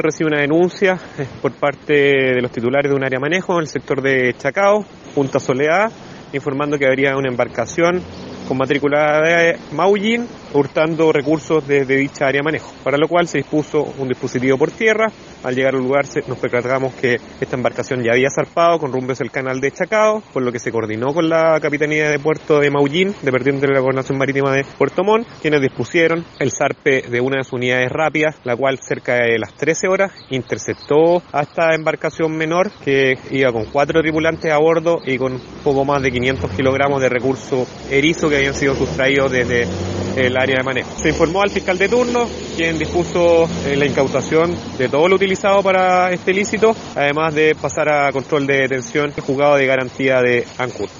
Recibe una denuncia eh, por parte de los titulares de un área manejo en el sector de Chacao, Punta Soledad, informando que habría una embarcación con matrícula de Maullín, hurtando recursos desde dicha área manejo, para lo cual se dispuso un dispositivo por tierra. Al llegar al lugar nos percatamos que esta embarcación ya había zarpado con rumbo hacia el canal de Chacao, por lo que se coordinó con la Capitanía de Puerto de Maullín, dependiente de la Gobernación Marítima de Puerto Montt, quienes dispusieron el zarpe de una de sus unidades rápidas, la cual cerca de las 13 horas interceptó a esta embarcación menor que iba con cuatro tripulantes a bordo y con poco más de 500 kilogramos de recurso erizo que habían sido sustraídos desde el área de manejo. Se informó al fiscal de turno, quien dispuso eh, la incautación de todo lo utilizado para este ilícito, además de pasar a control de detención juzgado de garantía de ANCUT.